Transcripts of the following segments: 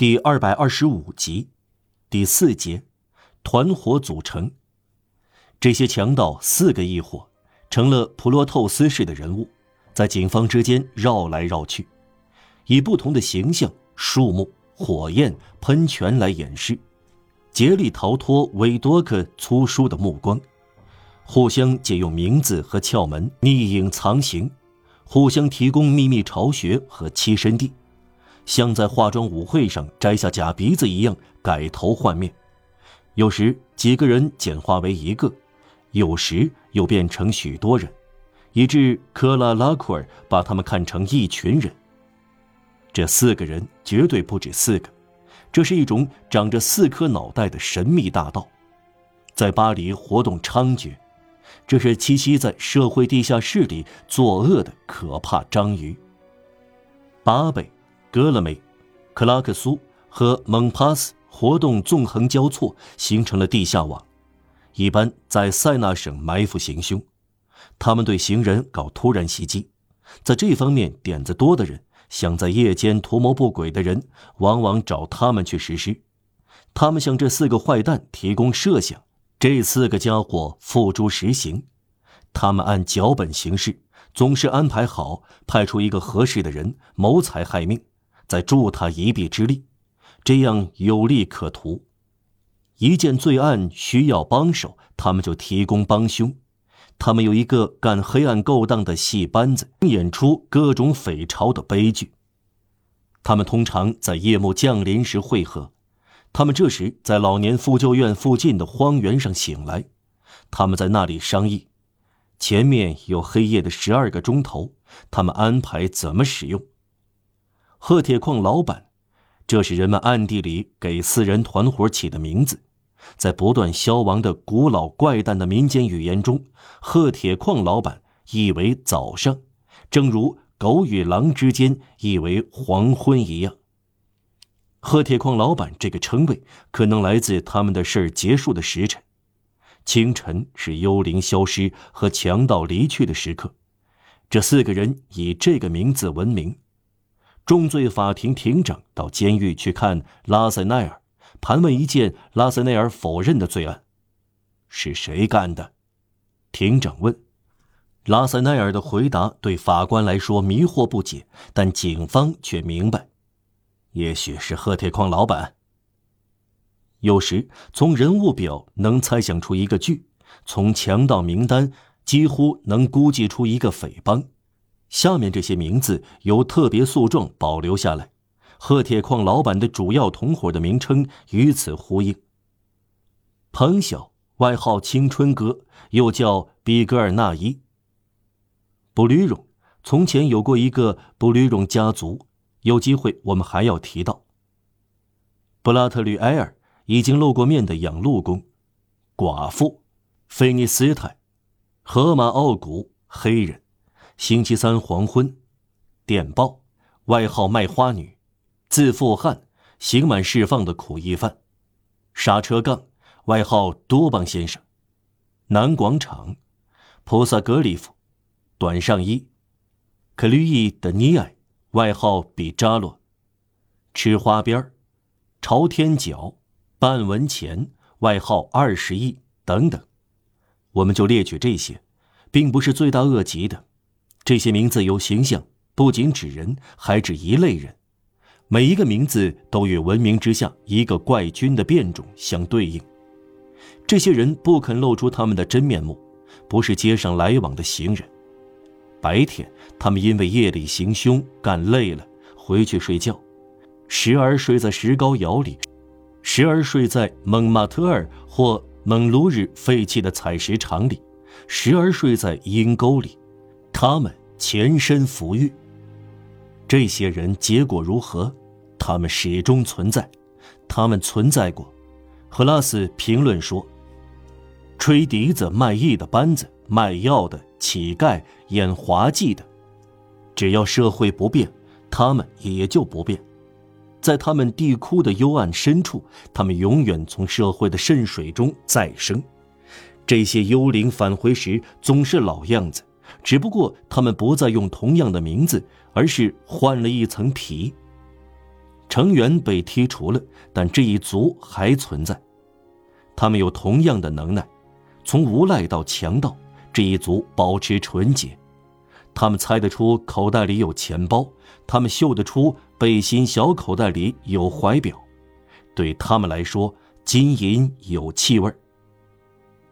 第二百二十五集，第四节，团伙组成。这些强盗四个一伙，成了普洛透斯式的人物，在警方之间绕来绕去，以不同的形象、树木、火焰、喷泉来掩饰，竭力逃脱韦多克粗疏的目光，互相借用名字和窍门匿影藏形。互相提供秘密巢穴和栖身地，像在化妆舞会上摘下假鼻子一样改头换面。有时几个人简化为一个，有时又变成许多人，以致科拉拉库尔把他们看成一群人。这四个人绝对不止四个，这是一种长着四颗脑袋的神秘大盗，在巴黎活动猖獗。这是栖息在社会地下室里作恶的可怕章鱼。八倍、格勒梅、克拉克苏和蒙帕斯活动纵横交错，形成了地下网，一般在塞纳省埋伏行凶。他们对行人搞突然袭击，在这方面点子多的人，想在夜间图谋不轨的人，往往找他们去实施。他们向这四个坏蛋提供设想。这四个家伙付诸实行，他们按脚本行事，总是安排好派出一个合适的人谋财害命，再助他一臂之力，这样有利可图。一件罪案需要帮手，他们就提供帮凶。他们有一个干黑暗勾当的戏班子，演出各种匪巢的悲剧。他们通常在夜幕降临时会合。他们这时在老年妇救院附近的荒原上醒来，他们在那里商议。前面有黑夜的十二个钟头，他们安排怎么使用。褐铁矿老板，这是人们暗地里给四人团伙起的名字。在不断消亡的古老怪诞的民间语言中，褐铁矿老板意为早上，正如狗与狼之间意为黄昏一样。褐铁矿老板这个称谓可能来自他们的事儿结束的时辰，清晨是幽灵消失和强盗离去的时刻。这四个人以这个名字闻名。重罪法庭庭长到监狱去看拉塞奈尔，盘问一件拉塞奈尔否认的罪案：是谁干的？庭长问。拉塞奈尔的回答对法官来说迷惑不解，但警方却明白。也许是贺铁矿老板。有时从人物表能猜想出一个剧，从强盗名单几乎能估计出一个匪帮。下面这些名字由特别诉状保留下来，贺铁矿老板的主要同伙的名称与此呼应。彭晓，外号青春哥，又叫比格尔纳伊。布吕荣，从前有过一个布吕荣家族。有机会，我们还要提到布拉特吕埃尔已经露过面的养鹿工，寡妇，菲尼斯泰，荷马奥古黑人，星期三黄昏，电报，外号卖花女，自负汉，刑满释放的苦役犯，刹车杠，外号多邦先生，南广场，菩萨格里夫，短上衣，克吕伊的尼埃。外号比扎洛，吃花边儿，朝天角，半文钱，外号二十亿等等，我们就列举这些，并不是罪大恶极的。这些名字有形象，不仅指人，还指一类人。每一个名字都与文明之下一个怪菌的变种相对应。这些人不肯露出他们的真面目，不是街上来往的行人。白天，他们因为夜里行凶干累了，回去睡觉，时而睡在石膏窑里，时而睡在蒙马特尔或蒙卢日废弃的采石场里，时而睡在阴沟里。他们全身浮玉。这些人结果如何？他们始终存在，他们存在过。赫拉斯评论说：“吹笛子卖艺的班子，卖药的。”乞丐演滑稽的，只要社会不变，他们也就不变。在他们地窟的幽暗深处，他们永远从社会的渗水中再生。这些幽灵返回时总是老样子，只不过他们不再用同样的名字，而是换了一层皮。成员被剔除了，但这一族还存在。他们有同样的能耐，从无赖到强盗，这一族保持纯洁。他们猜得出口袋里有钱包，他们嗅得出背心小口袋里有怀表。对他们来说，金银有气味。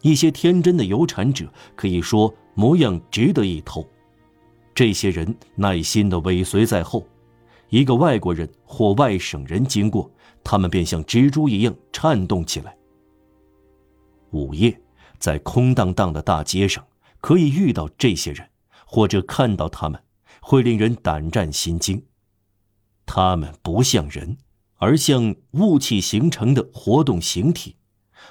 一些天真的有产者可以说模样值得一偷。这些人耐心地尾随在后，一个外国人或外省人经过，他们便像蜘蛛一样颤动起来。午夜，在空荡荡的大街上，可以遇到这些人，或者看到他们，会令人胆战心惊。他们不像人，而像雾气形成的活动形体，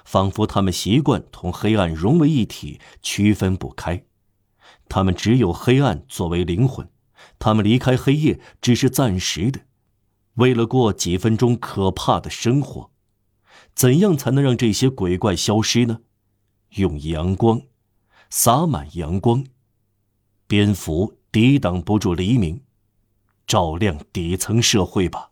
仿佛他们习惯同黑暗融为一体，区分不开。他们只有黑暗作为灵魂，他们离开黑夜只是暂时的，为了过几分钟可怕的生活。怎样才能让这些鬼怪消失呢？用阳光，洒满阳光，蝙蝠抵挡不住黎明，照亮底层社会吧。